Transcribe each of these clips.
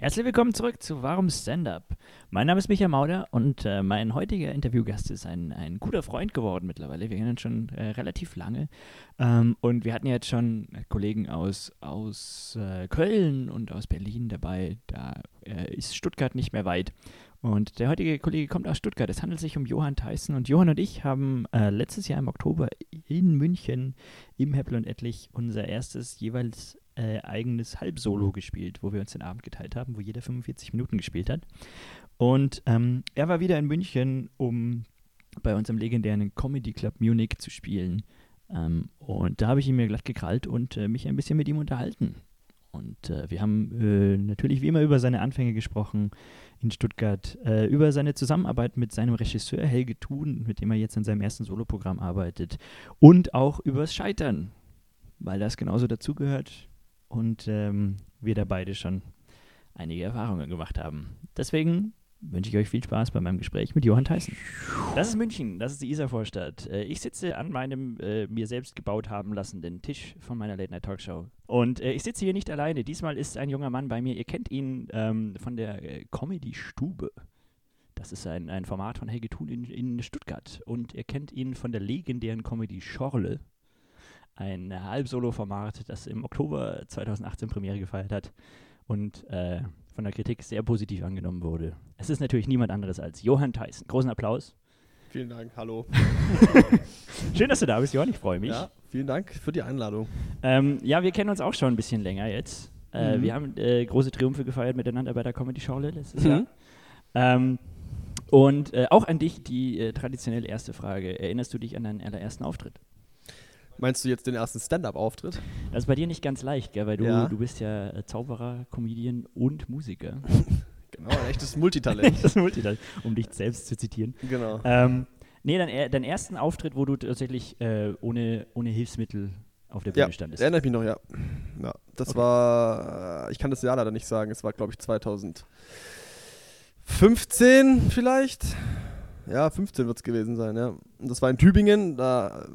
Herzlich willkommen zurück zu Warum Stand-Up. Mein Name ist Michael Mauder und äh, mein heutiger Interviewgast ist ein, ein guter Freund geworden mittlerweile. Wir kennen uns schon äh, relativ lange. Ähm, und wir hatten jetzt schon Kollegen aus, aus äh, Köln und aus Berlin dabei. Da äh, ist Stuttgart nicht mehr weit. Und der heutige Kollege kommt aus Stuttgart. Es handelt sich um Johann Theissen. Und Johann und ich haben äh, letztes Jahr im Oktober in München im Heppel und Ettlich unser erstes jeweils äh, eigenes Halbsolo gespielt, wo wir uns den Abend geteilt haben, wo jeder 45 Minuten gespielt hat. Und ähm, er war wieder in München, um bei unserem legendären Comedy Club Munich zu spielen. Ähm, und da habe ich ihn mir glatt gekrallt und äh, mich ein bisschen mit ihm unterhalten. Und äh, wir haben äh, natürlich wie immer über seine Anfänge gesprochen in Stuttgart, äh, über seine Zusammenarbeit mit seinem Regisseur Helge Thun, mit dem er jetzt an seinem ersten Soloprogramm arbeitet, und auch übers Scheitern, weil das genauso dazugehört und ähm, wir da beide schon einige Erfahrungen gemacht haben. Deswegen wünsche ich euch viel Spaß bei meinem Gespräch mit Johann Theissen. Das ist München, das ist die Isarvorstadt. Äh, ich sitze an meinem äh, mir selbst gebaut haben lassenden Tisch von meiner Late Night Talkshow. Und äh, ich sitze hier nicht alleine. Diesmal ist ein junger Mann bei mir. Ihr kennt ihn ähm, von der äh, Comedy Stube. Das ist ein, ein Format von Helge Thun in, in Stuttgart. Und ihr kennt ihn von der legendären Comedy Schorle ein Halbsolo-Format, das im Oktober 2018 Premiere gefeiert hat und äh, von der Kritik sehr positiv angenommen wurde. Es ist natürlich niemand anderes als Johann Theissen. Großen Applaus. Vielen Dank, hallo. Schön, dass du da bist, Johann, ich freue mich. Ja, vielen Dank für die Einladung. Ähm, ja, wir kennen uns auch schon ein bisschen länger jetzt. Äh, mhm. Wir haben äh, große Triumphe gefeiert miteinander bei der Comedy Schorle letztes mhm. Jahr. Ähm, und äh, auch an dich die äh, traditionell erste Frage. Erinnerst du dich an deinen allerersten Auftritt? Meinst du jetzt den ersten Stand-up-Auftritt? Das ist bei dir nicht ganz leicht, gell? weil du, ja. du bist ja äh, Zauberer, Comedian und Musiker. genau, ein echtes Multitalent. echtes Multitalent, um dich selbst zu zitieren. Genau. Ähm, nee, dein, dein ersten Auftritt, wo du tatsächlich äh, ohne, ohne Hilfsmittel auf der Bühne ja, standest. erinnere ich mich noch, ja. ja das okay. war, äh, ich kann das Jahr leider nicht sagen, es war glaube ich 2015 vielleicht ja, 15 wird es gewesen sein, ja. Und das war in Tübingen, da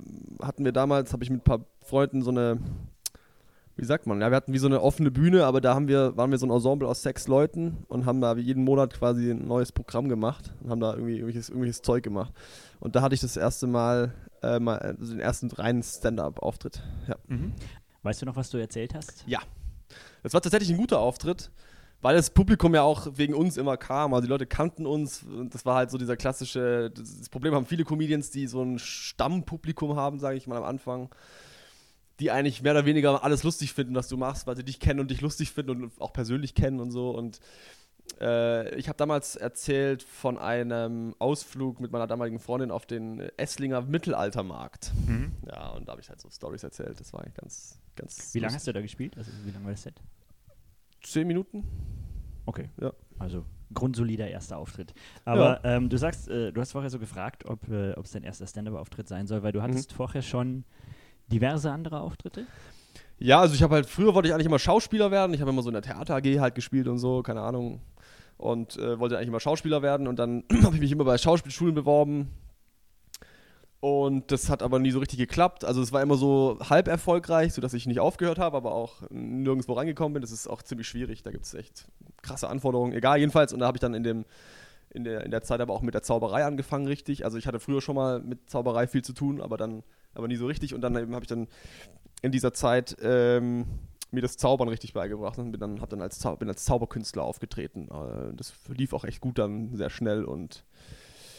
hatten wir damals, habe ich mit ein paar Freunden so eine, wie sagt man, ja, wir hatten wie so eine offene Bühne, aber da haben wir, waren wir so ein Ensemble aus sechs Leuten und haben da jeden Monat quasi ein neues Programm gemacht und haben da irgendwie irgendwelches, irgendwelches Zeug gemacht. Und da hatte ich das erste Mal, äh, mal also den ersten reinen Stand-up-Auftritt, ja. Mhm. Weißt du noch, was du erzählt hast? Ja. Das war tatsächlich ein guter Auftritt weil das Publikum ja auch wegen uns immer kam. Also die Leute kannten uns. Und das war halt so dieser klassische. Das Problem haben viele Comedians, die so ein Stammpublikum haben, sage ich mal am Anfang, die eigentlich mehr oder weniger alles lustig finden, was du machst, weil sie dich kennen und dich lustig finden und auch persönlich kennen und so. Und äh, ich habe damals erzählt von einem Ausflug mit meiner damaligen Freundin auf den Esslinger Mittelaltermarkt. Mhm. Ja, und da habe ich halt so Stories erzählt. Das war ganz, ganz. Wie lange hast du da gespielt? Also wie lange war das Set? Zehn Minuten. Okay. Ja. Also grundsolider erster Auftritt. Aber ja. ähm, du sagst, äh, du hast vorher so gefragt, ob äh, es dein erster Stand-up-Auftritt sein soll, weil du hattest mhm. vorher schon diverse andere Auftritte. Ja, also ich habe halt, früher wollte ich eigentlich immer Schauspieler werden. Ich habe immer so in der Theater AG halt gespielt und so, keine Ahnung. Und äh, wollte eigentlich immer Schauspieler werden. Und dann habe ich mich immer bei Schauspielschulen beworben. Und das hat aber nie so richtig geklappt. Also es war immer so halb erfolgreich, sodass ich nicht aufgehört habe, aber auch nirgendwo reingekommen bin. Das ist auch ziemlich schwierig. Da gibt es echt krasse Anforderungen. Egal, jedenfalls. Und da habe ich dann in, dem, in, der, in der Zeit aber auch mit der Zauberei angefangen, richtig. Also ich hatte früher schon mal mit Zauberei viel zu tun, aber dann aber nie so richtig. Und dann habe ich dann in dieser Zeit ähm, mir das Zaubern richtig beigebracht und bin dann, dann als, bin als Zauberkünstler aufgetreten. Äh, das lief auch echt gut dann, sehr schnell und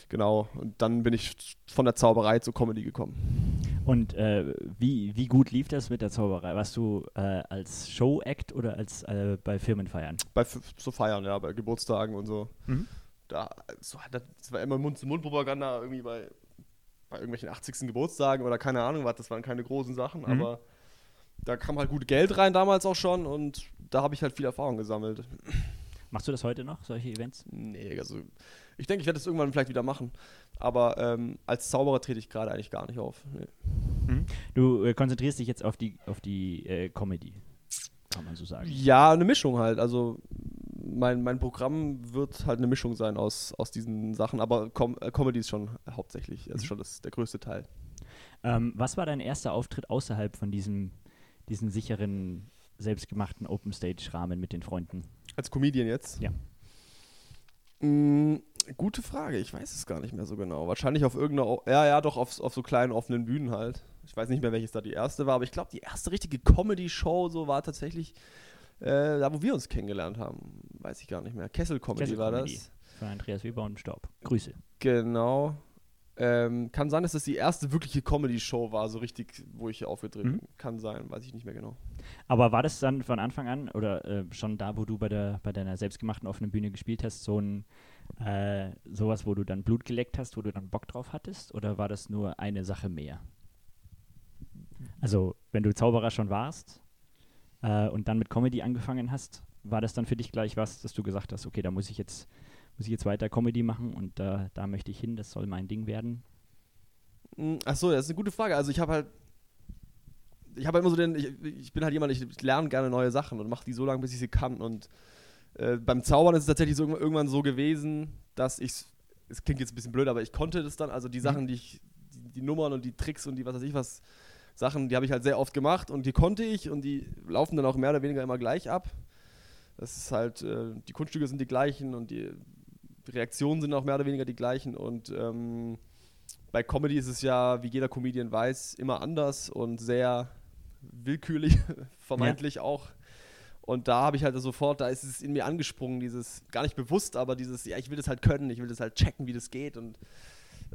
Genau, und dann bin ich von der Zauberei zur Comedy gekommen. Und äh, wie, wie gut lief das mit der Zauberei? Warst du äh, als Show-Act oder als äh, bei Firmenfeiern? Bei so Feiern, ja, bei Geburtstagen und so. Mhm. Da, so, das war immer Mund-zu-Mund-Propaganda irgendwie bei, bei irgendwelchen 80. Geburtstagen oder keine Ahnung was, das waren keine großen Sachen, mhm. aber da kam halt gut Geld rein damals auch schon und da habe ich halt viel Erfahrung gesammelt. Machst du das heute noch, solche Events? Nee, also ich denke, ich werde das irgendwann vielleicht wieder machen. Aber ähm, als Zauberer trete ich gerade eigentlich gar nicht auf. Nee. Mhm. Du äh, konzentrierst dich jetzt auf die, auf die äh, Comedy, kann man so sagen. Ja, eine Mischung halt. Also mein, mein Programm wird halt eine Mischung sein aus, aus diesen Sachen, aber Com äh, Comedy ist schon hauptsächlich, ist mhm. schon das, der größte Teil. Ähm, was war dein erster Auftritt außerhalb von diesem, diesen sicheren, selbstgemachten Open-Stage-Rahmen mit den Freunden? Als Comedian jetzt? Ja. Mm, gute Frage, ich weiß es gar nicht mehr so genau. Wahrscheinlich auf irgendeiner, ja, ja, doch, auf, auf so kleinen offenen Bühnen halt. Ich weiß nicht mehr, welches da die erste war, aber ich glaube, die erste richtige Comedy-Show so war tatsächlich äh, da, wo wir uns kennengelernt haben. Weiß ich gar nicht mehr. Kessel war Comedy. das. Von Andreas Weber und Staub. Grüße. Genau. Ähm, kann sein, dass das die erste wirkliche Comedy-Show war, so richtig, wo ich aufgetreten Mhm. bin. Kann sein, weiß ich nicht mehr genau. Aber war das dann von Anfang an oder äh, schon da, wo du bei, der, bei deiner selbstgemachten offenen Bühne gespielt hast, so ein äh, sowas, wo du dann Blut geleckt hast, wo du dann Bock drauf hattest? Oder war das nur eine Sache mehr? Also, wenn du Zauberer schon warst äh, und dann mit Comedy angefangen hast, war das dann für dich gleich was, dass du gesagt hast, okay, da muss ich jetzt, muss ich jetzt weiter Comedy machen und da da möchte ich hin, das soll mein Ding werden? Mm, Ach so, das ist eine gute Frage. Also ich habe halt, ich habe halt immer so den, ich, ich bin halt jemand, ich lerne gerne neue Sachen und mache die so lange, bis ich sie kann. Und äh, beim Zaubern ist es tatsächlich so, irgendwann so gewesen, dass ich, es klingt jetzt ein bisschen blöd, aber ich konnte das dann, also die Sachen, die ich, die, die Nummern und die Tricks und die was weiß ich was, Sachen, die habe ich halt sehr oft gemacht und die konnte ich und die laufen dann auch mehr oder weniger immer gleich ab. Das ist halt, äh, die Kunststücke sind die gleichen und die Reaktionen sind auch mehr oder weniger die gleichen und ähm, bei Comedy ist es ja, wie jeder Comedian weiß, immer anders und sehr willkürlich, vermeintlich auch. Und da habe ich halt sofort, da ist es in mir angesprungen, dieses, gar nicht bewusst, aber dieses, ja, ich will das halt können, ich will das halt checken, wie das geht. Und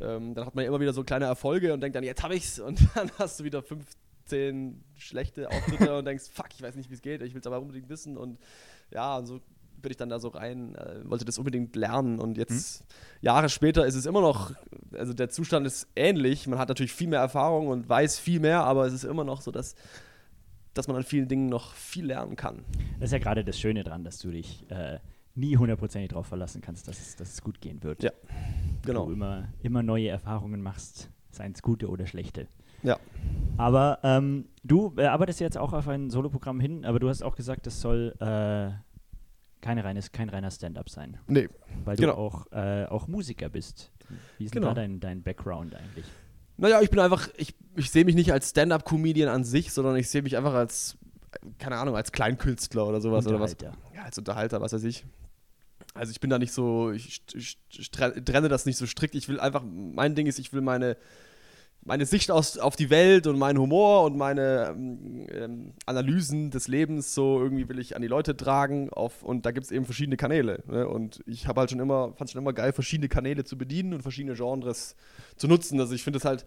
ähm, dann hat man immer wieder so kleine Erfolge und denkt dann, jetzt habe ich's. Und dann hast du wieder 15 schlechte Auftritte und denkst, fuck, ich weiß nicht, wie es geht, ich will es aber unbedingt wissen. Und ja, und so bin ich dann da so rein, äh, wollte das unbedingt lernen. Und jetzt, Jahre später, ist es immer noch, also der Zustand ist ähnlich. Man hat natürlich viel mehr Erfahrung und weiß viel mehr, aber es ist immer noch so, dass, dass man an vielen Dingen noch viel lernen kann. Das ist ja gerade das Schöne dran, dass du dich äh, nie hundertprozentig darauf verlassen kannst, dass es, dass es gut gehen wird. Ja, genau. Du immer, immer neue Erfahrungen machst, seien es gute oder schlechte. Ja. Aber ähm, du arbeitest jetzt auch auf ein Soloprogramm hin, aber du hast auch gesagt, das soll äh, keine reines, kein reiner Stand-up sein, Nee, weil du Genau. auch, äh, auch Musiker bist. Wie ist denn Genau. da dein, dein Background eigentlich? Naja, ich bin einfach, ich, ich sehe mich nicht als Stand-Up-Comedian an sich, sondern ich sehe mich einfach als, keine Ahnung, als Kleinkünstler oder sowas oder was. Ja, als Unterhalter, was weiß ich. Also ich bin da nicht so, ich, ich, ich trenne das nicht so strikt. Ich will einfach, mein Ding ist, ich will meine, meine Sicht aus, auf die Welt und meinen Humor und meine ähm, ähm, Analysen des Lebens so irgendwie will ich an die Leute tragen auf, und da gibt es eben verschiedene Kanäle. Ne? Und ich habe halt schon immer, fand schon immer geil, verschiedene Kanäle zu bedienen und verschiedene Genres zu nutzen. Also ich finde es halt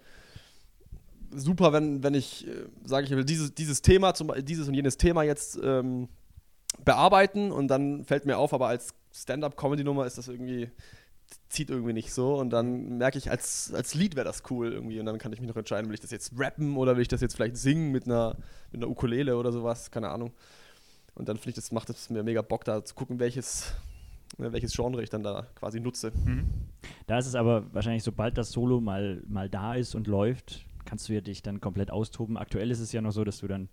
super, wenn, wenn ich äh, sage, ich will dieses, dieses Thema, zum, dieses und jenes Thema jetzt ähm, bearbeiten und dann fällt mir auf, aber als Stand-up-Comedy-Nummer ist das irgendwie, zieht irgendwie nicht so und dann merke ich, als, als Lied wäre das cool irgendwie und dann kann ich mich noch entscheiden, will ich das jetzt rappen oder will ich das jetzt vielleicht singen mit einer, mit einer Ukulele oder sowas, keine Ahnung. Und dann finde ich, das macht es mir mega Bock, da zu gucken, welches, ne, welches Genre ich dann da quasi nutze. Da ist es aber wahrscheinlich, sobald das Solo mal, mal da ist und läuft, kannst du ja dich dann komplett austoben. Aktuell ist es ja noch so, dass du dann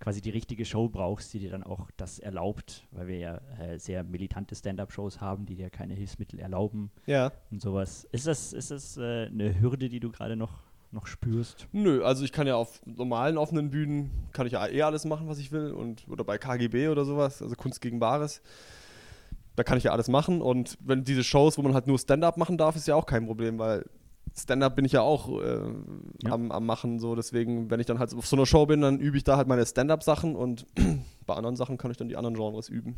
quasi die richtige Show brauchst, die dir dann auch das erlaubt, weil wir ja äh, sehr militante Stand-up-Shows haben, die dir keine Hilfsmittel erlauben Ja. und sowas. Ist das, ist das äh, eine Hürde, die du gerade noch, noch spürst? Nö, also ich kann ja auf normalen offenen Bühnen, kann ich ja eh alles machen, was ich will. Und, oder bei KGB oder sowas, also Kunst gegen Bares. Da kann ich ja alles machen. Und wenn diese Shows, wo man halt nur Stand-up machen darf, ist ja auch kein Problem, weil Stand-up bin ich ja auch äh, Ja. Am, am Machen. So. Deswegen, wenn ich dann halt auf so einer Show bin, dann übe ich da halt meine Stand-up-Sachen und bei anderen Sachen kann ich dann die anderen Genres üben.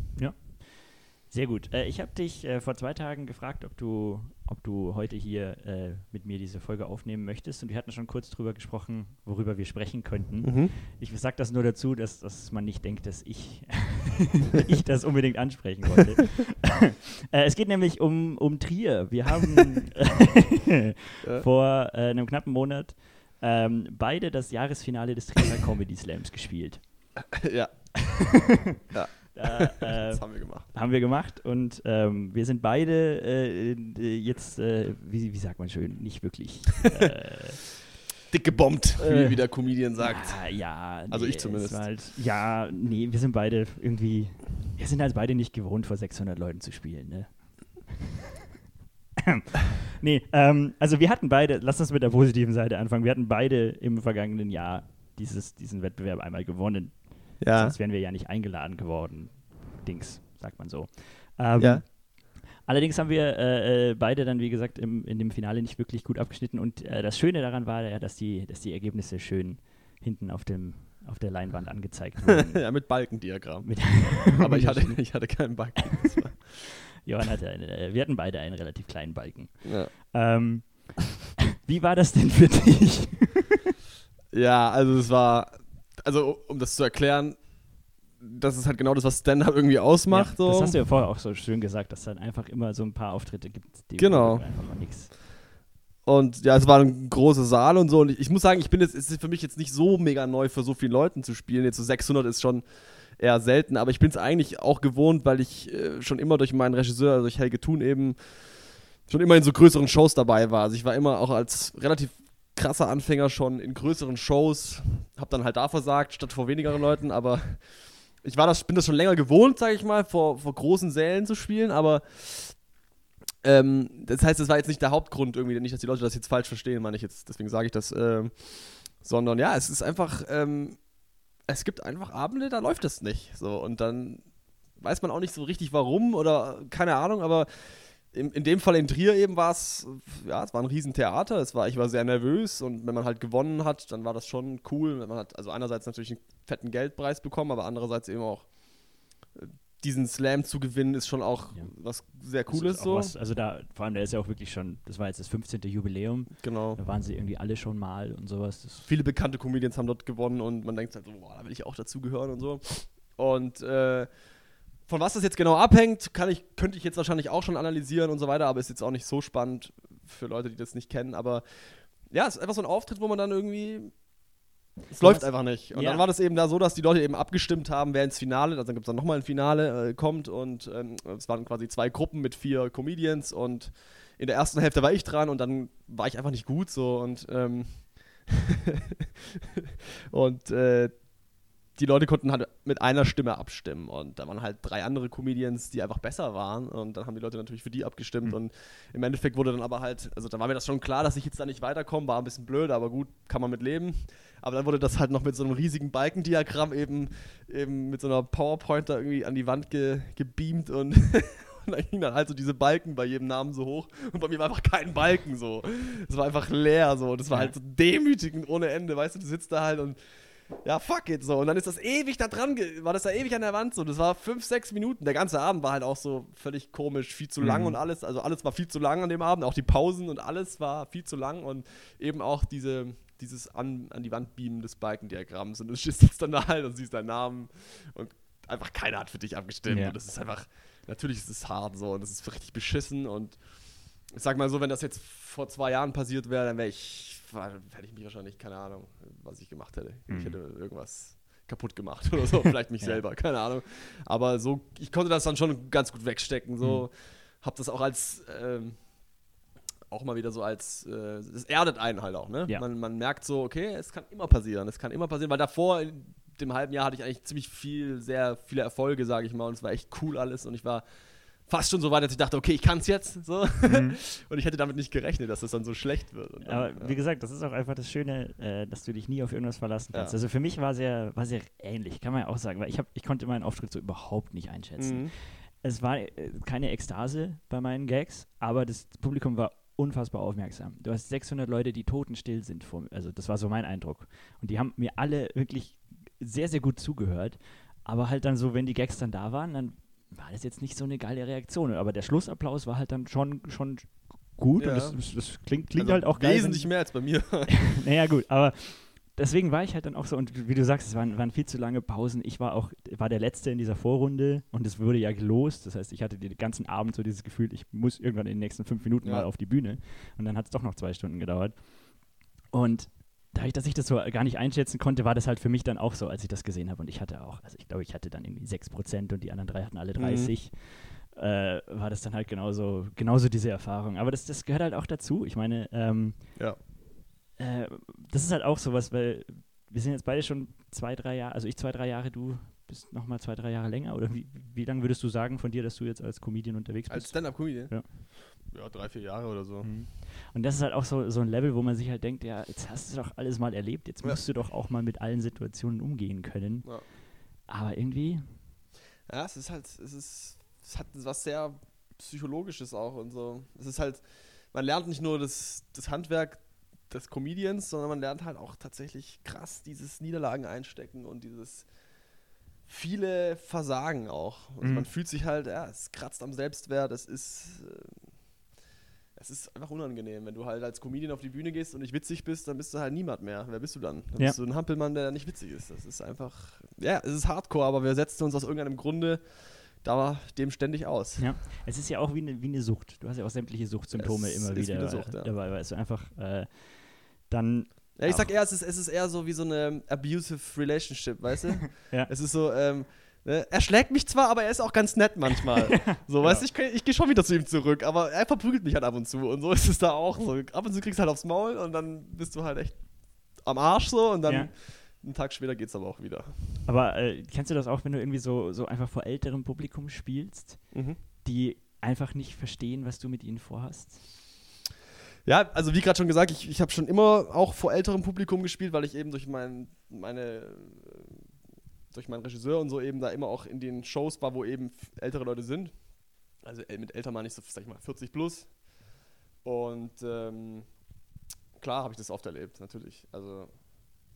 Sehr gut. Äh, ich habe dich äh, vor zwei Tagen gefragt, ob du, ob du heute hier äh, mit mir diese Folge aufnehmen möchtest. Und wir hatten schon kurz drüber gesprochen, worüber wir sprechen könnten. Ich sage das nur dazu, dass, dass man nicht denkt, dass ich, ich das unbedingt ansprechen wollte. äh, es geht nämlich um, um Trier. Wir haben Ja. vor äh, einem knappen Monat ähm, beide das Jahresfinale des Trierer Comedy Slams gespielt. ja, Da, äh, das haben wir gemacht. haben wir gemacht und ähm, wir sind beide äh, äh, jetzt, äh, wie, wie sagt man schön, nicht wirklich. Dick gebombt, Äh, wie, wie der Comedian sagt. Ja, ja Also ich es zumindest. Halt, ja, nee, wir sind beide irgendwie, wir sind halt beide nicht gewohnt, vor 600 Leuten zu spielen, ne? nee, ähm, also wir hatten beide, lass uns mit der positiven Seite anfangen, wir hatten beide im vergangenen Jahr dieses, diesen Wettbewerb einmal gewonnen. Ja. Sonst wären wir ja nicht eingeladen geworden. Dings. sagt man so. Ähm, Ja. Allerdings haben wir äh, äh, beide dann, wie gesagt, im, in dem Finale nicht wirklich gut abgeschnitten. Und äh, das Schöne daran war ja, dass die, dass die Ergebnisse schön hinten auf, dem, auf der Leinwand angezeigt wurden. ja, mit Balkendiagramm. Mit Aber ich hatte, ich hatte keinen Balken. Johann hatte eine, äh, wir hatten beide einen relativ kleinen Balken. ja. Ähm, wie war das denn für dich? Ja, also es war, also um das zu erklären, das ist halt genau das, was Stand-Up irgendwie ausmacht. ja, so. Das hast du ja vorher auch so schön gesagt, dass es dann einfach immer so ein paar Auftritte gibt, die Genau. einfach mal nichts. Und ja, es war ein großer Saal und so. Und ich, ich muss sagen, ich bin jetzt, es ist für mich jetzt nicht so mega neu, für so viele Leuten zu spielen. Jetzt so 600 ist schon eher selten, aber ich bin es eigentlich auch gewohnt, weil ich äh, schon immer durch meinen Regisseur, also durch Helge Thun eben, schon immer in so größeren Shows dabei war. Also ich war immer auch als relativ krasser Anfänger schon in größeren Shows, hab dann halt da versagt, statt vor wenigeren Leuten, aber ich war das, bin das schon länger gewohnt, sage ich mal, vor, vor großen Sälen zu spielen, aber ähm, das heißt, das war jetzt nicht der Hauptgrund irgendwie, nicht, dass die Leute das jetzt falsch verstehen, meine ich jetzt, deswegen sage ich das, ähm, sondern ja, es ist einfach, ähm, es gibt einfach Abende, da läuft das nicht, so und dann weiß man auch nicht so richtig warum oder keine Ahnung, aber in, in dem Fall in Trier eben war es, ja, es war ein Riesentheater, es war, ich war sehr nervös und wenn man halt gewonnen hat, dann war das schon cool, man hat also einerseits natürlich einen fetten Geldpreis bekommen, aber andererseits eben auch äh, diesen Slam zu gewinnen, ist schon auch Ja. was sehr Cooles so. Was, also da, vor allem, der ist ja auch wirklich schon, das war jetzt das 15. Jubiläum, Genau. da waren sie irgendwie alle schon mal und sowas. Das, Viele bekannte Comedians haben dort gewonnen und man denkt halt so, boah, da will ich auch dazugehören und so. Und äh, von was das jetzt genau abhängt, kann ich, könnte ich jetzt wahrscheinlich auch schon analysieren und so weiter, aber ist jetzt auch nicht so spannend für Leute, die das nicht kennen. Aber ja, es ist einfach so ein Auftritt, wo man dann irgendwie. Es läuft einfach nicht. Und Ja. dann war das eben da so, dass die Leute eben abgestimmt haben, wer ins Finale, also dann gibt es dann nochmal ein Finale, äh, kommt und ähm, es waren quasi zwei Gruppen mit vier Comedians und in der ersten Hälfte war ich dran und dann war ich einfach nicht gut so und ähm, und äh, die Leute konnten halt mit einer Stimme abstimmen und da waren halt drei andere Comedians, die einfach besser waren und dann haben die Leute natürlich für die abgestimmt Hm. und im Endeffekt wurde dann aber halt, also da war mir das schon klar, dass ich jetzt da nicht weiterkomme, war ein bisschen blöd, aber gut, kann man mit leben. Aber dann wurde das halt noch mit so einem riesigen Balkendiagramm eben, eben mit so einer PowerPoint da irgendwie an die Wand ge, gebeamt und Und dann ging dann halt so diese Balken bei jedem Namen so hoch und bei mir war einfach kein Balken so. Es war einfach leer so. Und das war halt so demütigend ohne Ende. Weißt du, du sitzt da halt und ja, fuck it so. Und dann ist das ewig da dran, war das da ewig an der Wand so. Das war fünf, sechs Minuten. Der ganze Abend war halt auch so völlig komisch, viel zu lang Mhm. und alles. Also alles war viel zu lang an dem Abend. Auch die Pausen und alles war viel zu lang und eben auch diese, dieses an, an die Wand beamen des Balkendiagramms. Und du sitzt dann da halt und siehst deinen Namen und einfach keiner hat für dich abgestimmt. Ja. Und das ist einfach, natürlich ist es hart so und es ist richtig beschissen und ich sag mal so, wenn das jetzt vor zwei Jahren passiert wäre, dann wäre ich, war- hätte ich mich wahrscheinlich, keine Ahnung, was ich gemacht hätte. Mhm. Ich hätte irgendwas kaputt gemacht oder so, vielleicht mich Ja. selber, keine Ahnung. Aber so, ich konnte das dann schon ganz gut wegstecken, so, Mhm. hab das auch als, ähm, auch mal wieder so als, äh, das erdet einen halt auch, ne? Ja. Man, man merkt so, okay, es kann immer passieren, es kann immer passieren, weil davor in dem halben Jahr hatte ich eigentlich ziemlich viel, sehr viele Erfolge, sage ich mal, und es war echt cool alles und ich war fast schon so weit, dass ich dachte, okay, ich kann es jetzt, so. Mhm. und ich hätte damit nicht gerechnet, dass das dann so schlecht wird. Dann, Aber ja. wie gesagt, das ist auch einfach das Schöne, äh, dass du dich nie auf irgendwas verlassen kannst. Ja. Also für mich war sehr, war sehr ähnlich, kann man ja auch sagen, weil ich, hab, ich konnte meinen Auftritt so überhaupt nicht einschätzen. Mhm. Es war äh, keine Ekstase bei meinen Gags, aber das Publikum war unfassbar aufmerksam. Du hast 600 Leute, die totenstill sind. Vor, also das war so mein Eindruck. Und die haben mir alle wirklich sehr, sehr gut zugehört. Aber halt dann so, wenn die Gags dann da waren, dann war das jetzt nicht so eine geile Reaktion. Aber der Schlussapplaus war halt dann schon, schon gut. Ja. Und das, das, das klingt, klingt Also halt auch geil. Wesentlich mehr als bei mir. naja, gut, aber deswegen war ich halt dann auch so, und wie du sagst, es waren, waren viel zu lange Pausen. Ich war auch, war der Letzte in dieser Vorrunde und es wurde ja gelost. Das heißt, ich hatte den ganzen Abend so dieses Gefühl, ich muss irgendwann in den nächsten fünf Minuten Ja. mal auf die Bühne. Und dann hat es doch noch zwei Stunden gedauert. Und dadurch, dass ich das so gar nicht einschätzen konnte, war das halt für mich dann auch so, als ich das gesehen habe. Und ich hatte auch, also ich glaube, ich hatte dann irgendwie 6% und die anderen drei hatten alle 30. Äh, war das dann halt genauso, genauso diese Erfahrung. Aber das, das gehört halt auch dazu. Ich meine, ähm, Ja. äh, das ist halt auch sowas, weil wir sind jetzt beide schon zwei, drei Jahre, also ich zwei, drei Jahre, du bist noch mal zwei, drei Jahre länger. Oder wie, wie lange würdest du sagen von dir, dass du jetzt als Comedian unterwegs Als bist? Stand-Up-Comedian? Ja. Ja, drei, vier Jahre oder so. Mhm. Und das ist halt auch so, so ein Level, wo man sich halt denkt, ja, jetzt hast du doch alles mal erlebt, jetzt Ja. musst du doch auch mal mit allen Situationen umgehen können. Ja. Aber irgendwie, Ja, es ist halt, es ist, es hat was sehr Psychologisches auch und so. Es ist halt, man lernt nicht nur das, das Handwerk des Comedians, sondern man lernt halt auch tatsächlich krass dieses Niederlagen einstecken und dieses viele Versagen auch. Also Mhm. man fühlt sich halt, ja, es kratzt am Selbstwert, es ist, äh, es ist einfach unangenehm. Wenn du halt als Comedian auf die Bühne gehst und nicht witzig bist, dann bist du halt niemand mehr. Wer bist du dann? Dann Ja. bist du ein Hampelmann, der nicht witzig ist. Das ist einfach, ja, es ist Hardcore, aber wir setzen uns aus irgendeinem Grunde da dem ständig aus. Ja, es ist ja auch wie eine, wie eine Sucht. Du hast ja auch sämtliche Suchtsymptome Es immer ist wie wieder eine Sucht, ja. dabei, weil du einfach äh, dann Ja, ich sag eher, es ist, es ist eher so wie so eine abusive relationship, weißt du? Ja. Es ist so, ähm, er schlägt mich zwar, aber er ist auch ganz nett manchmal. So, weißt du, ich, ich gehe schon wieder zu ihm zurück, aber er verprügelt mich halt ab und zu. Und so ist es da auch. So, ab und zu kriegst du halt aufs Maul und dann bist du halt echt am Arsch so und dann Ja. einen Tag später geht's aber auch wieder. Aber äh, kennst du das auch, wenn du irgendwie so, so einfach vor älterem Publikum spielst, Mhm. die einfach nicht verstehen, was du mit ihnen vorhast? Ja, also wie gerade schon gesagt, ich, ich habe schon immer auch vor älterem Publikum gespielt, weil ich eben durch mein, meine, äh, durch meinen Regisseur und so eben da immer auch in den Shows war, wo eben ältere Leute sind. Also äh, mit älter meine ich so, sag ich mal, 40 plus. Und ähm, klar habe ich das oft erlebt, natürlich. Also,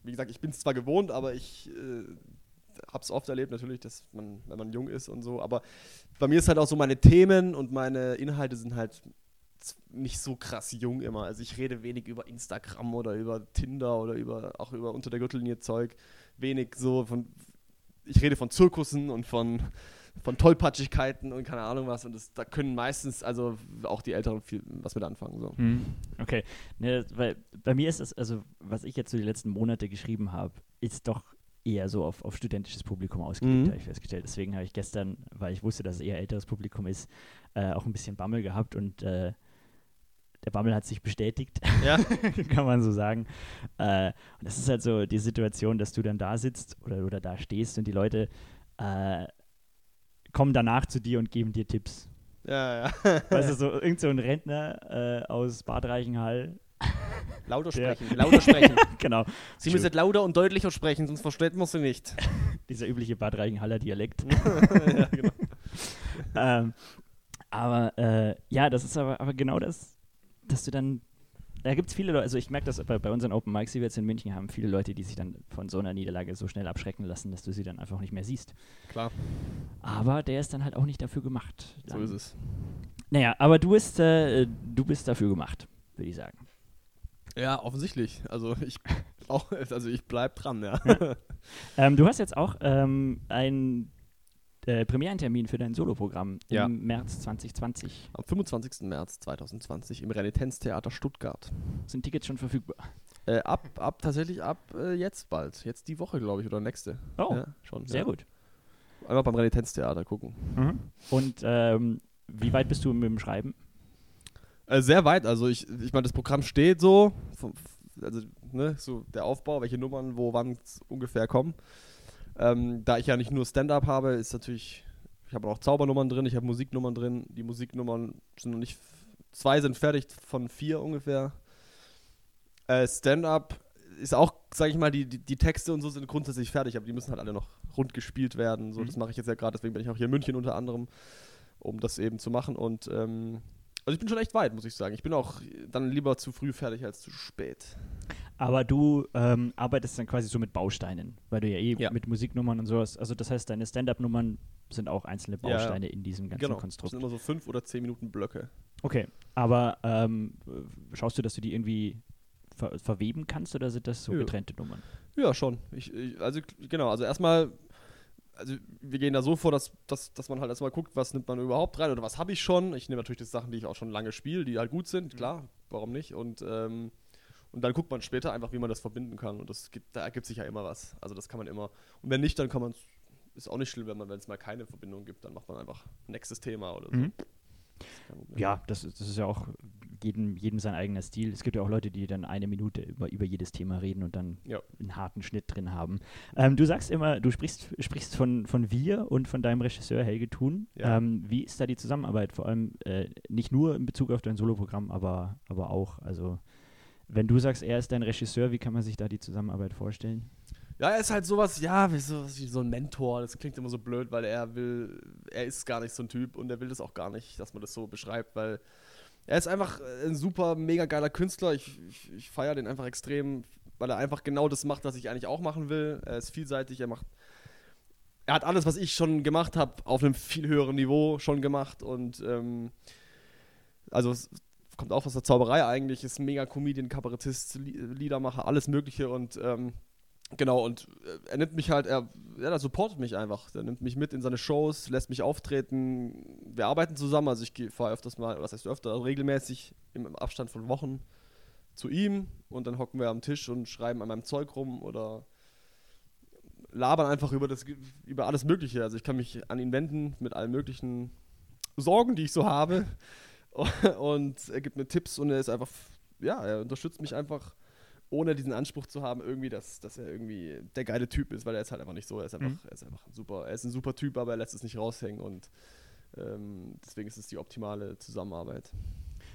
wie gesagt, ich bin es zwar gewohnt, aber ich äh, habe es oft erlebt, natürlich, dass man, wenn man jung ist und so. Aber bei mir ist halt auch so, meine Themen und meine Inhalte sind halt nicht so krass jung immer. Also ich rede wenig über Instagram oder über Tinder oder über auch über unter der Gürtellinie Zeug. Wenig so von ich rede von Zirkussen und von von Tollpatschigkeiten und keine Ahnung was und das, da können meistens also auch die Älteren viel was mit anfangen so. Hm, Okay, ne, weil bei mir ist es, also was ich jetzt so die letzten Monate geschrieben habe, ist doch eher so auf, auf studentisches Publikum ausgelegt, Mhm. habe ich festgestellt. Deswegen habe ich gestern, weil ich wusste, dass es eher älteres Publikum ist, äh, auch ein bisschen Bammel gehabt und äh, der Bammel hat sich bestätigt, Ja. kann man so sagen. Äh, und das ist halt so die Situation, dass du dann da sitzt oder, oder da stehst und die Leute äh, kommen danach zu dir und geben dir Tipps. Ja, ja. Weißt du, so irgend so ein Rentner äh, aus Bad Reichenhall, lauter Der- sprechen, lauter sprechen. genau, Sie müssen lauter und deutlicher sprechen, sonst versteht man sie nicht. dieser übliche Bad Reichenhaller Dialekt. ja, genau. ähm, aber äh, ja, das ist aber, aber genau das, dass du dann. Da gibt es viele Leute, also ich merke das bei, bei unseren Open Mics, die wir jetzt in München haben, viele Leute, die sich dann von so einer Niederlage so schnell abschrecken lassen, dass du sie dann einfach nicht mehr siehst. Klar, Aber der ist dann halt auch nicht dafür gemacht. so Dann- ist es. Naja, aber du bist, äh, du bist dafür gemacht, würde ich sagen. Ja, offensichtlich. Also ich auch, also ich bleib dran, ja. Ähm, du hast jetzt auch ähm, einen äh, Premierentermin für dein Soloprogramm Ja. im März 2020. Am 25. März 2020 im Renitenztheater Stuttgart. Sind Tickets schon verfügbar? Äh, ab, ab, tatsächlich ab äh, jetzt bald. Jetzt die Woche, glaube ich, oder nächste. Oh, ja, schon. sehr ja. gut. Einmal beim Renitenztheater gucken. Und ähm, wie weit bist du mit dem Schreiben? Äh, sehr weit, also ich, ich meine, das Programm steht so, vom, also ne, so der Aufbau, welche Nummern, wo, wann ungefähr kommen. Ähm, da ich ja nicht nur Stand-up habe, ist natürlich, ich habe auch Zaubernummern drin, ich habe Musiknummern drin. Die Musiknummern sind noch nicht, zwei sind fertig von vier ungefähr. Äh, Stand-up ist auch, sage ich mal, die, die, die Texte und so sind grundsätzlich fertig, aber die müssen halt alle noch rund gespielt werden. So, Mhm. das mache ich jetzt ja gerade, deswegen bin ich auch hier in München unter anderem, um das eben zu machen. Und ähm, also ich bin schon echt weit, muss ich sagen. Ich bin auch dann lieber zu früh fertig als zu spät. Aber du ähm, arbeitest dann quasi so mit Bausteinen, weil du ja eh Ja. mit Musiknummern und sowas, also das heißt, deine Stand-Up-Nummern sind auch einzelne Ja, ja. Bausteine in diesem ganzen genau. Das Konstrukt. sind immer so fünf oder zehn Minuten Blöcke. Okay, aber ähm, äh, schaust du, dass du die irgendwie ver verweben kannst oder sind das so Ja. getrennte Nummern? Ja, schon. Ich, ich, also genau, also erstmal, also wir gehen da so vor, dass, dass, dass man halt erstmal guckt, was nimmt man überhaupt rein oder was habe ich schon. Ich nehme natürlich die Sachen, die ich auch schon lange spiele, die halt gut sind, klar, warum nicht? Und, ähm, und dann guckt man später einfach, wie man das verbinden kann. Und das gibt, da ergibt sich ja immer was. Also das kann man immer. Und wenn nicht, dann kann man ist auch nicht schlimm, wenn man, wenn es mal keine Verbindung gibt, dann macht man einfach nächstes Thema oder so. Mhm. Problem. Ja, das, ist- das ist ja auch jedem, jedem sein eigener Stil. Es gibt ja auch Leute, die dann eine Minute über, über jedes Thema reden und dann Ja. einen harten Schnitt drin haben. Ähm, du sagst immer, du sprichst, sprichst von, von wir und von deinem Regisseur Helge Thun. Ja. Ähm, wie ist da die Zusammenarbeit? Vor allem äh, nicht nur in Bezug auf dein Soloprogramm, aber, aber auch, also wenn du sagst, er ist dein Regisseur, wie kann man sich da die Zusammenarbeit vorstellen? Ja, er ist halt sowas, ja, wie so, wie so ein Mentor. Das klingt immer so blöd, weil er will, er ist gar nicht so ein Typ und er will das auch gar nicht, dass man das so beschreibt, weil er ist einfach ein super, mega geiler Künstler. Ich, ich, ich feiere den einfach extrem, weil er einfach genau das macht, was ich eigentlich auch machen will. Er ist vielseitig, er macht. Er hat alles, was ich schon gemacht habe, auf einem viel höheren Niveau schon gemacht und ähm, also kommt auch aus der Zauberei eigentlich, ist mega Comedian, Kabarettist, Liedermacher, alles Mögliche und ähm, Genau, und äh, er nimmt mich halt, er, er supportet mich einfach. Er nimmt mich mit in seine Shows, lässt mich auftreten. Wir arbeiten zusammen, also ich fahre öfters mal, was heißt öfter, also regelmäßig im Abstand von Wochen zu ihm und dann hocken wir am Tisch und schreiben an meinem Zeug rum oder labern einfach über, das, über alles Mögliche. Also ich kann mich an ihn wenden mit allen möglichen Sorgen, die ich so habe. Und er gibt mir Tipps und er ist einfach, ja, er unterstützt mich einfach ohne diesen Anspruch zu haben, irgendwie, dass, dass er irgendwie der geile Typ ist, weil er ist halt einfach nicht so. Er ist einfach, mhm. er ist einfach ein super, er ist ein super Typ, aber er lässt es nicht raushängen und ähm, deswegen ist es die optimale Zusammenarbeit.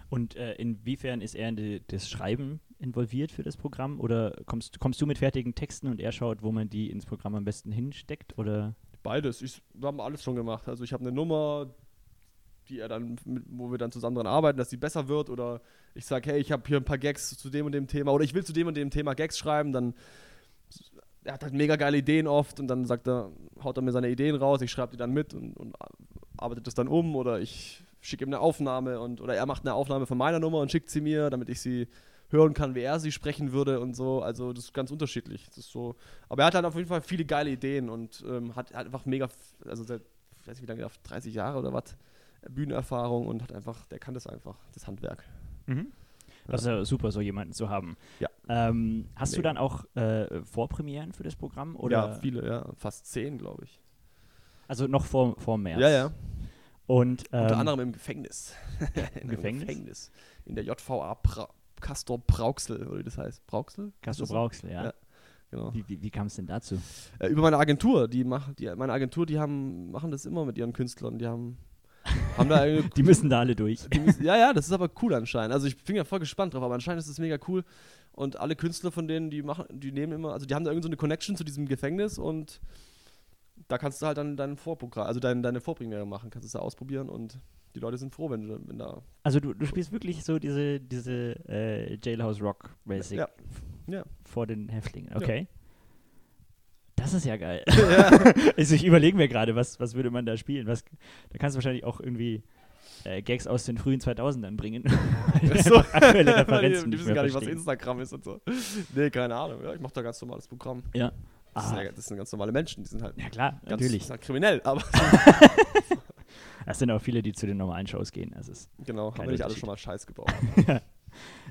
Und äh, inwiefern ist er in die, das Schreiben involviert für das Programm? Oder kommst, kommst du mit fertigen Texten und er schaut, wo man die ins Programm am besten hinsteckt? Oder? Beides. Ich, wir haben alles schon gemacht. Also ich habe eine Nummer, die er dann, wo wir dann zusammen dran arbeiten, dass sie besser wird. Oder ich sage, hey, ich habe hier ein paar Gags zu dem und dem Thema. Oder ich will zu dem und dem Thema Gags schreiben. Dann er hat halt mega geile Ideen oft und dann sagt er, haut er mir seine Ideen raus, ich schreibe die dann mit und, und arbeitet das dann um oder ich schicke ihm eine Aufnahme und oder er macht eine Aufnahme von meiner Nummer und schickt sie mir, damit ich sie hören kann, wie er sie sprechen würde und so. Also das ist ganz unterschiedlich. Das ist so. Aber er hat halt auf jeden Fall viele geile Ideen und ähm, hat, hat einfach mega, also seit, weiß nicht wie lange, 30 Jahre oder was, Bühnenerfahrung und hat einfach, der kann das einfach, das Handwerk. Mhm. Das ist ja super, so jemanden zu haben. Ja. Ähm, hast nee. du dann auch äh, Vorpremieren für das Programm? Oder? Ja, viele, ja. Fast zehn, glaube ich. Also noch vor, vor März? Ja, ja. Und, ähm, Unter anderem im Gefängnis. Im Gefängnis? Gefängnis? In der JVA pra Castor Brauxel, oder wie das heißt. Brauxel? Castor Brauxel, ja. ja. Genau. Wie, wie, wie kam es denn dazu? Äh, über meine Agentur. Die, mach, die, meine Agentur, die haben, machen das immer mit ihren Künstlern. Die haben haben da die müssen da alle durch. Müssen, ja, ja, das ist aber cool anscheinend. Also ich bin ja voll gespannt drauf, aber anscheinend ist das mega cool. Und alle Künstler von denen, die machen, die nehmen immer, also die haben da irgendwie so eine Connection zu diesem Gefängnis und da kannst du halt dann dein Vorprogramm, also dein, deine Vorpremiere machen, kannst es da ausprobieren und die Leute sind froh, wenn, wenn da. Also du, du spielst wirklich so diese, diese äh, Jailhouse Rock Basic ja. ja. vor den Häftlingen, okay. Ja. Das ist ja geil. Ja. also ich überlege mir gerade, was, was würde man da spielen? Was, da kannst du wahrscheinlich auch irgendwie äh, Gags aus den frühen 2000ern bringen. so. aktuelle Referenzen. die, die wissen gar nicht, was Instagram ist und so. Nee, keine Ahnung. Ja, ich mache da ganz normales Programm. Ja. Das, ah. sind, ja, das sind ganz normale Menschen, die sind halt. Ja, klar, ganz, natürlich. Sind halt kriminell, aber. das sind auch viele, die zu den normalen Shows gehen. Das ist genau, haben wir nicht alle schon mal Scheiß gebaut.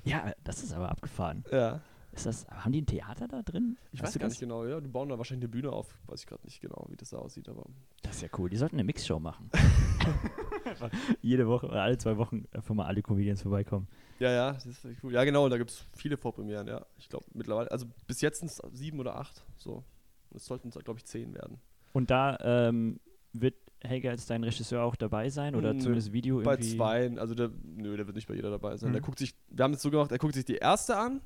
ja, das ist aber abgefahren. Ja. Ist das, haben die ein Theater da drin? Ich weißt weiß gar nicht genau, ja. Die bauen da wahrscheinlich eine Bühne auf. Weiß ich gerade nicht genau, wie das da aussieht, aber. Das ist ja cool. Die sollten eine Mixshow machen. Jede Woche oder alle zwei Wochen einfach mal alle Comedians vorbeikommen. Ja, ja, das ist cool. Ja, genau, da gibt es viele Vorpremieren, ja. Ich glaube mittlerweile, also bis jetzt sind es sieben oder acht, so. Es sollten, glaube ich, zehn werden. Und da ähm, wird Helge als dein Regisseur auch dabei sein oder nö, zumindest Video Bei zwei, also der, nö, der wird nicht bei jeder dabei sein. Mhm. Der guckt sich, wir haben es so gemacht, er guckt sich die erste an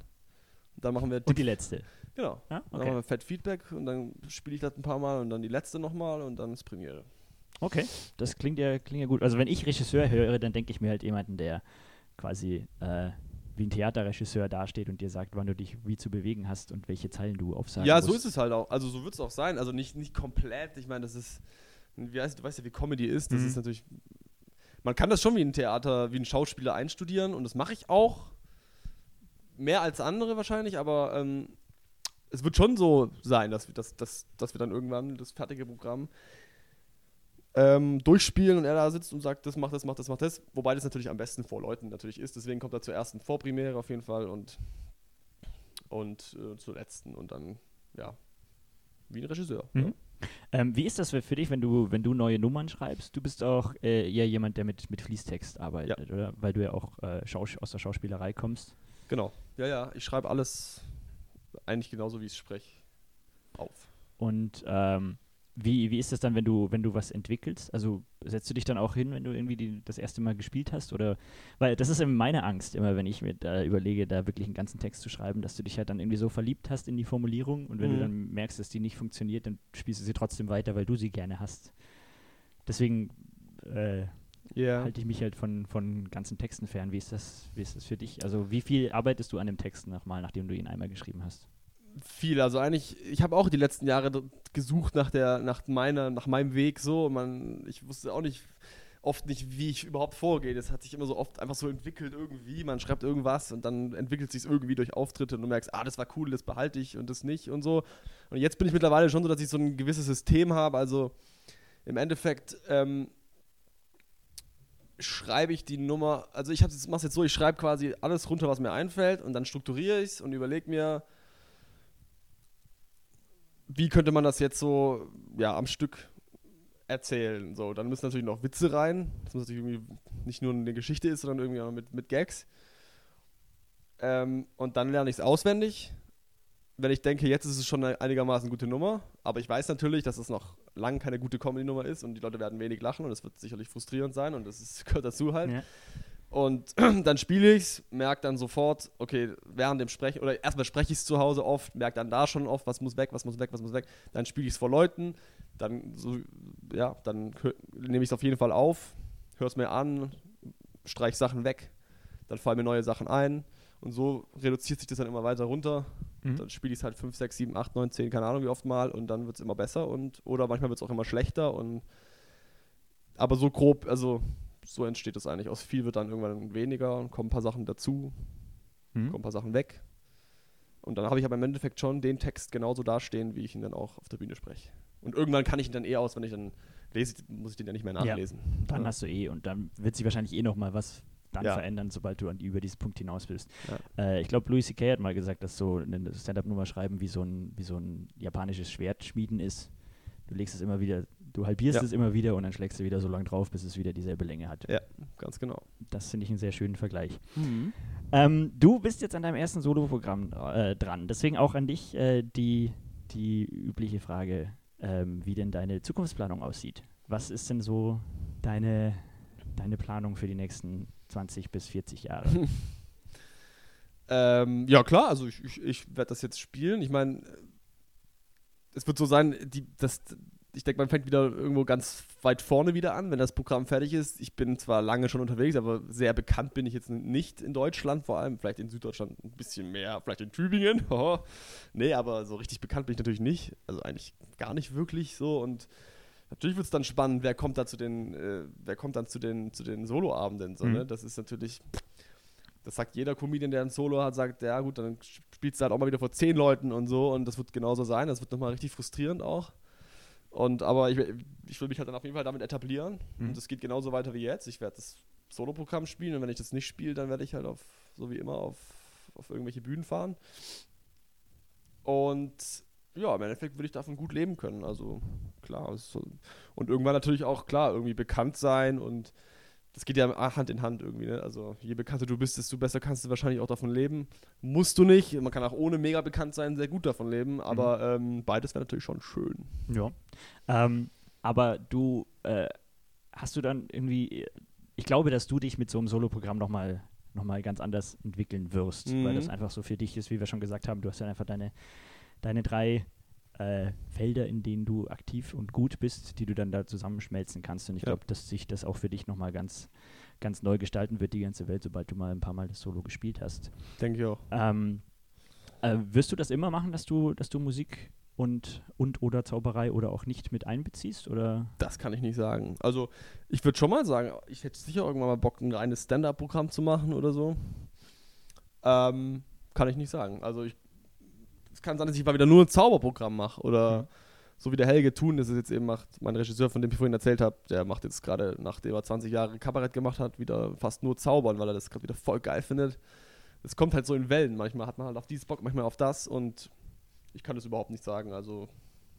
dann machen wir und die letzte. Genau. Ja? Okay. Dann machen wir Fett Feedback und dann spiele ich das ein paar Mal und dann die letzte nochmal und dann ist Premiere. Okay, das klingt ja, klingt ja gut. Also wenn ich Regisseur höre, dann denke ich mir halt jemanden, der quasi äh, wie ein Theaterregisseur dasteht und dir sagt, wann du dich wie zu bewegen hast und welche Zeilen du aufsagen Ja, musst. so ist es halt auch. Also so wird es auch sein. Also nicht, nicht komplett. Ich meine, das ist, wie heißt, du weißt ja, wie Comedy ist. Das mhm. ist natürlich, man kann das schon wie ein Theater, wie ein Schauspieler einstudieren und das mache ich auch mehr als andere wahrscheinlich, aber ähm, es wird schon so sein, dass wir, dass, dass, dass wir dann irgendwann das fertige Programm ähm, durchspielen und er da sitzt und sagt, das macht das, macht das, macht das. Wobei das natürlich am besten vor Leuten natürlich ist. Deswegen kommt er zur ersten Vorpremiere auf jeden Fall und, und äh, zur letzten und dann, ja, wie ein Regisseur. Mhm. Ja. Ähm, wie ist das für dich, wenn du, wenn du neue Nummern schreibst? Du bist auch äh, eher jemand, der mit, mit Fließtext arbeitet, ja. oder? Weil du ja auch äh, aus der Schauspielerei kommst. Genau. Ja, ja, ich schreibe alles eigentlich genauso, wie ich es spreche, auf. Und ähm, wie, wie ist das dann, wenn du, wenn du was entwickelst? Also setzt du dich dann auch hin, wenn du irgendwie die, das erste Mal gespielt hast? Oder weil das ist immer meine Angst, immer wenn ich mir da überlege, da wirklich einen ganzen Text zu schreiben, dass du dich halt dann irgendwie so verliebt hast in die Formulierung und wenn Mhm. du dann merkst, dass die nicht funktioniert, dann spielst du sie trotzdem weiter, weil du sie gerne hast. Deswegen äh, Ja. halte ich mich halt von, von ganzen Texten fern. Wie ist das, wie ist das für dich? Also wie viel arbeitest du an dem Text nochmal, nachdem du ihn einmal geschrieben hast? Viel, also eigentlich, ich habe auch die letzten Jahre gesucht nach der, nach meiner, nach meinem Weg so. Man, ich wusste auch nicht oft nicht, wie ich überhaupt vorgehe. Das hat sich immer so oft einfach so entwickelt irgendwie. Man schreibt irgendwas und dann entwickelt sich irgendwie durch Auftritte und du merkst, ah, das war cool, das behalte ich und das nicht und so. Und jetzt bin ich mittlerweile schon so, dass ich so ein gewisses System habe. Also im Endeffekt ähm, schreibe ich die Nummer, also ich mache es jetzt so, ich schreibe quasi alles runter, was mir einfällt und dann strukturiere ich es und überlege mir, wie könnte man das jetzt so ja, am Stück erzählen. So, dann müssen natürlich noch Witze rein, dass es natürlich irgendwie nicht nur eine Geschichte ist, sondern irgendwie auch mit, mit Gags. Ähm, und dann lerne ich es auswendig. Wenn ich denke, jetzt ist es schon eine einigermaßen gute Nummer, aber ich weiß natürlich, dass es noch lang keine gute Comedy-Nummer ist und die Leute werden wenig lachen und es wird sicherlich frustrierend sein und das ist, gehört dazu halt. Ja. Und dann spiele ich es, merke dann sofort, okay, während dem Sprechen, oder erstmal spreche ich es zu Hause oft, merke dann da schon oft, was muss weg, was muss weg, was muss weg. Dann spiele ich es vor Leuten, dann so, ja, dann nehme ich es auf jeden Fall auf, höre es mir an, streich Sachen weg, dann fallen mir neue Sachen ein und so reduziert sich das dann immer weiter runter. Mhm. Dann spiele ich es halt 5, 6, 7, 8, 9, 10, keine Ahnung wie oft mal und dann wird es immer besser und oder manchmal wird es auch immer schlechter und aber so grob, also so entsteht es eigentlich. Aus viel wird dann irgendwann weniger und kommen ein paar Sachen dazu, Mhm. kommen ein paar Sachen weg. Und dann habe ich aber im Endeffekt schon den Text genauso dastehen, wie ich ihn dann auch auf der Bühne spreche. Und irgendwann kann ich ihn dann eh aus, wenn ich dann lese, muss ich den ja nicht mehr Ja. nachlesen. Dann Ja. hast du eh und dann wird sich wahrscheinlich eh nochmal was dann Ja. verändern, sobald du an über diesen Punkt hinaus bist. Ja. Äh, ich glaube, Louis C.K. hat mal gesagt, dass so eine Stand-Up-Nummer schreiben wie so, ein, wie so ein japanisches Schwert schmieden ist. Du legst es immer wieder, du halbierst Ja. es immer wieder und dann schlägst du wieder so lang drauf, bis es wieder dieselbe Länge hat. Ja. Ganz genau. Das finde ich einen sehr schönen Vergleich. Ähm, du bist jetzt an deinem ersten Soloprogramm äh, dran. Deswegen auch an dich äh, die, die übliche Frage, ähm, wie denn deine Zukunftsplanung aussieht. Was ist denn so deine, deine Planung für die nächsten 20 bis 40 Jahre? Ähm, ja, klar, also ich, ich, ich werde das jetzt spielen. Ich meine, es wird so sein, die, das, ich denke, man fängt wieder irgendwo ganz weit vorne wieder an, wenn das Programm fertig ist. Ich bin zwar lange schon unterwegs, aber sehr bekannt bin ich jetzt nicht in Deutschland, vor allem vielleicht in Süddeutschland ein bisschen mehr, vielleicht in Tübingen. Nee, aber so richtig bekannt bin ich natürlich nicht. Also eigentlich gar nicht wirklich so und Natürlich wird es dann spannend, wer kommt da zu den, äh, wer kommt dann zu den, zu den Soloabenden. So, Mhm. ne? Das ist natürlich, das sagt jeder Comedian, der ein Solo hat, sagt, ja gut, dann spielst du halt auch mal wieder vor zehn Leuten und so und das wird genauso sein. Das wird nochmal richtig frustrierend auch. Und aber ich, ich will mich halt dann auf jeden Fall damit etablieren. Mhm. Und es geht genauso weiter wie jetzt. Ich werde das Soloprogramm spielen und wenn ich das nicht spiele, dann werde ich halt auf, so wie immer, auf, auf irgendwelche Bühnen fahren. Und ja, im Endeffekt würde ich davon gut leben können. Also klar. so- Und irgendwann natürlich auch, klar, irgendwie bekannt sein und das geht ja Hand in Hand irgendwie. Ne? Also je bekannter du bist, desto besser kannst du wahrscheinlich auch davon leben. Musst du nicht. Man kann auch ohne mega bekannt sein sehr gut davon leben. Aber ähm, beides wäre natürlich schon schön. Ja. Ähm, aber du, äh, hast du dann irgendwie, ich glaube, dass du dich mit so einem Soloprogramm nochmal noch mal ganz anders entwickeln wirst, weil Mhm. das einfach so für dich ist, wie wir schon gesagt haben, du hast ja einfach deine, deine drei äh, Felder, in denen du aktiv und gut bist, die du dann da zusammenschmelzen kannst. Und ich Ja. glaube, dass sich das auch für dich nochmal ganz, ganz neu gestalten wird, die ganze Welt, sobald du mal ein paar Mal das Solo gespielt hast. Denke ich auch. Ähm, äh, wirst du das immer machen, dass du, dass du Musik und, und oder Zauberei oder auch nicht mit einbeziehst? Oder? Das kann ich nicht sagen. Also, ich würde schon mal sagen, ich hätte sicher irgendwann mal Bock, ein reines Stand-Up-Programm zu machen oder so. Ähm, kann ich nicht sagen. Also, ich, kann sein, dass ich mal wieder nur ein Zauberprogramm mache oder Mhm. so wie der Helge Thun das jetzt eben macht. Mein Regisseur, von dem ich vorhin erzählt habe, der macht jetzt gerade, nachdem er 20 Jahre Kabarett gemacht hat, wieder fast nur Zaubern, weil er das gerade wieder voll geil findet. Es kommt halt so in Wellen. Manchmal hat man halt auf dieses Bock, manchmal auf das und ich kann das überhaupt nicht sagen. Also,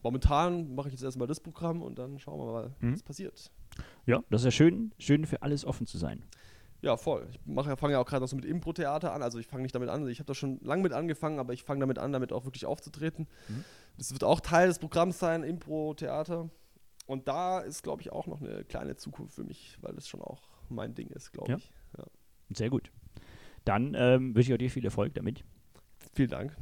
momentan mache ich jetzt erstmal das Programm und dann schauen wir mal, Mhm. was passiert. Ja, das ist ja schön, schön für alles offen zu sein. Ja, voll. Ich mache, fange ja auch gerade noch so mit Impro-Theater an. Also ich fange nicht damit an. Ich habe da schon lange mit angefangen, aber ich fange damit an, damit auch wirklich aufzutreten. Mhm. Das wird auch Teil des Programms sein, Impro-Theater. Und da ist, glaube ich, auch noch eine kleine Zukunft für mich, weil das schon auch mein Ding ist, glaube Ja. ich. Ja. Sehr gut. Dann ähm, wünsche ich auch dir viel Erfolg damit. Vielen Dank.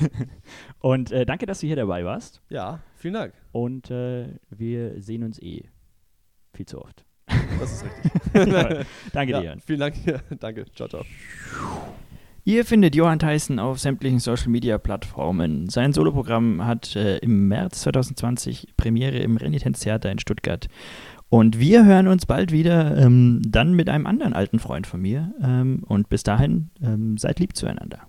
Und äh, danke, dass du hier dabei warst. Ja, vielen Dank. Und äh, wir sehen uns eh viel zu oft. Das ist richtig. danke ja, dir. Jan. vielen Dank. Danke. Ciao, ciao. Ihr findet Johann Theissen auf sämtlichen Social Media Plattformen. Sein Soloprogramm hat äh, im März 2020 Premiere im Renitenztheater in Stuttgart. Und wir hören uns bald wieder, ähm, dann mit einem anderen alten Freund von mir. Ähm, und bis dahin, ähm, seid lieb zueinander.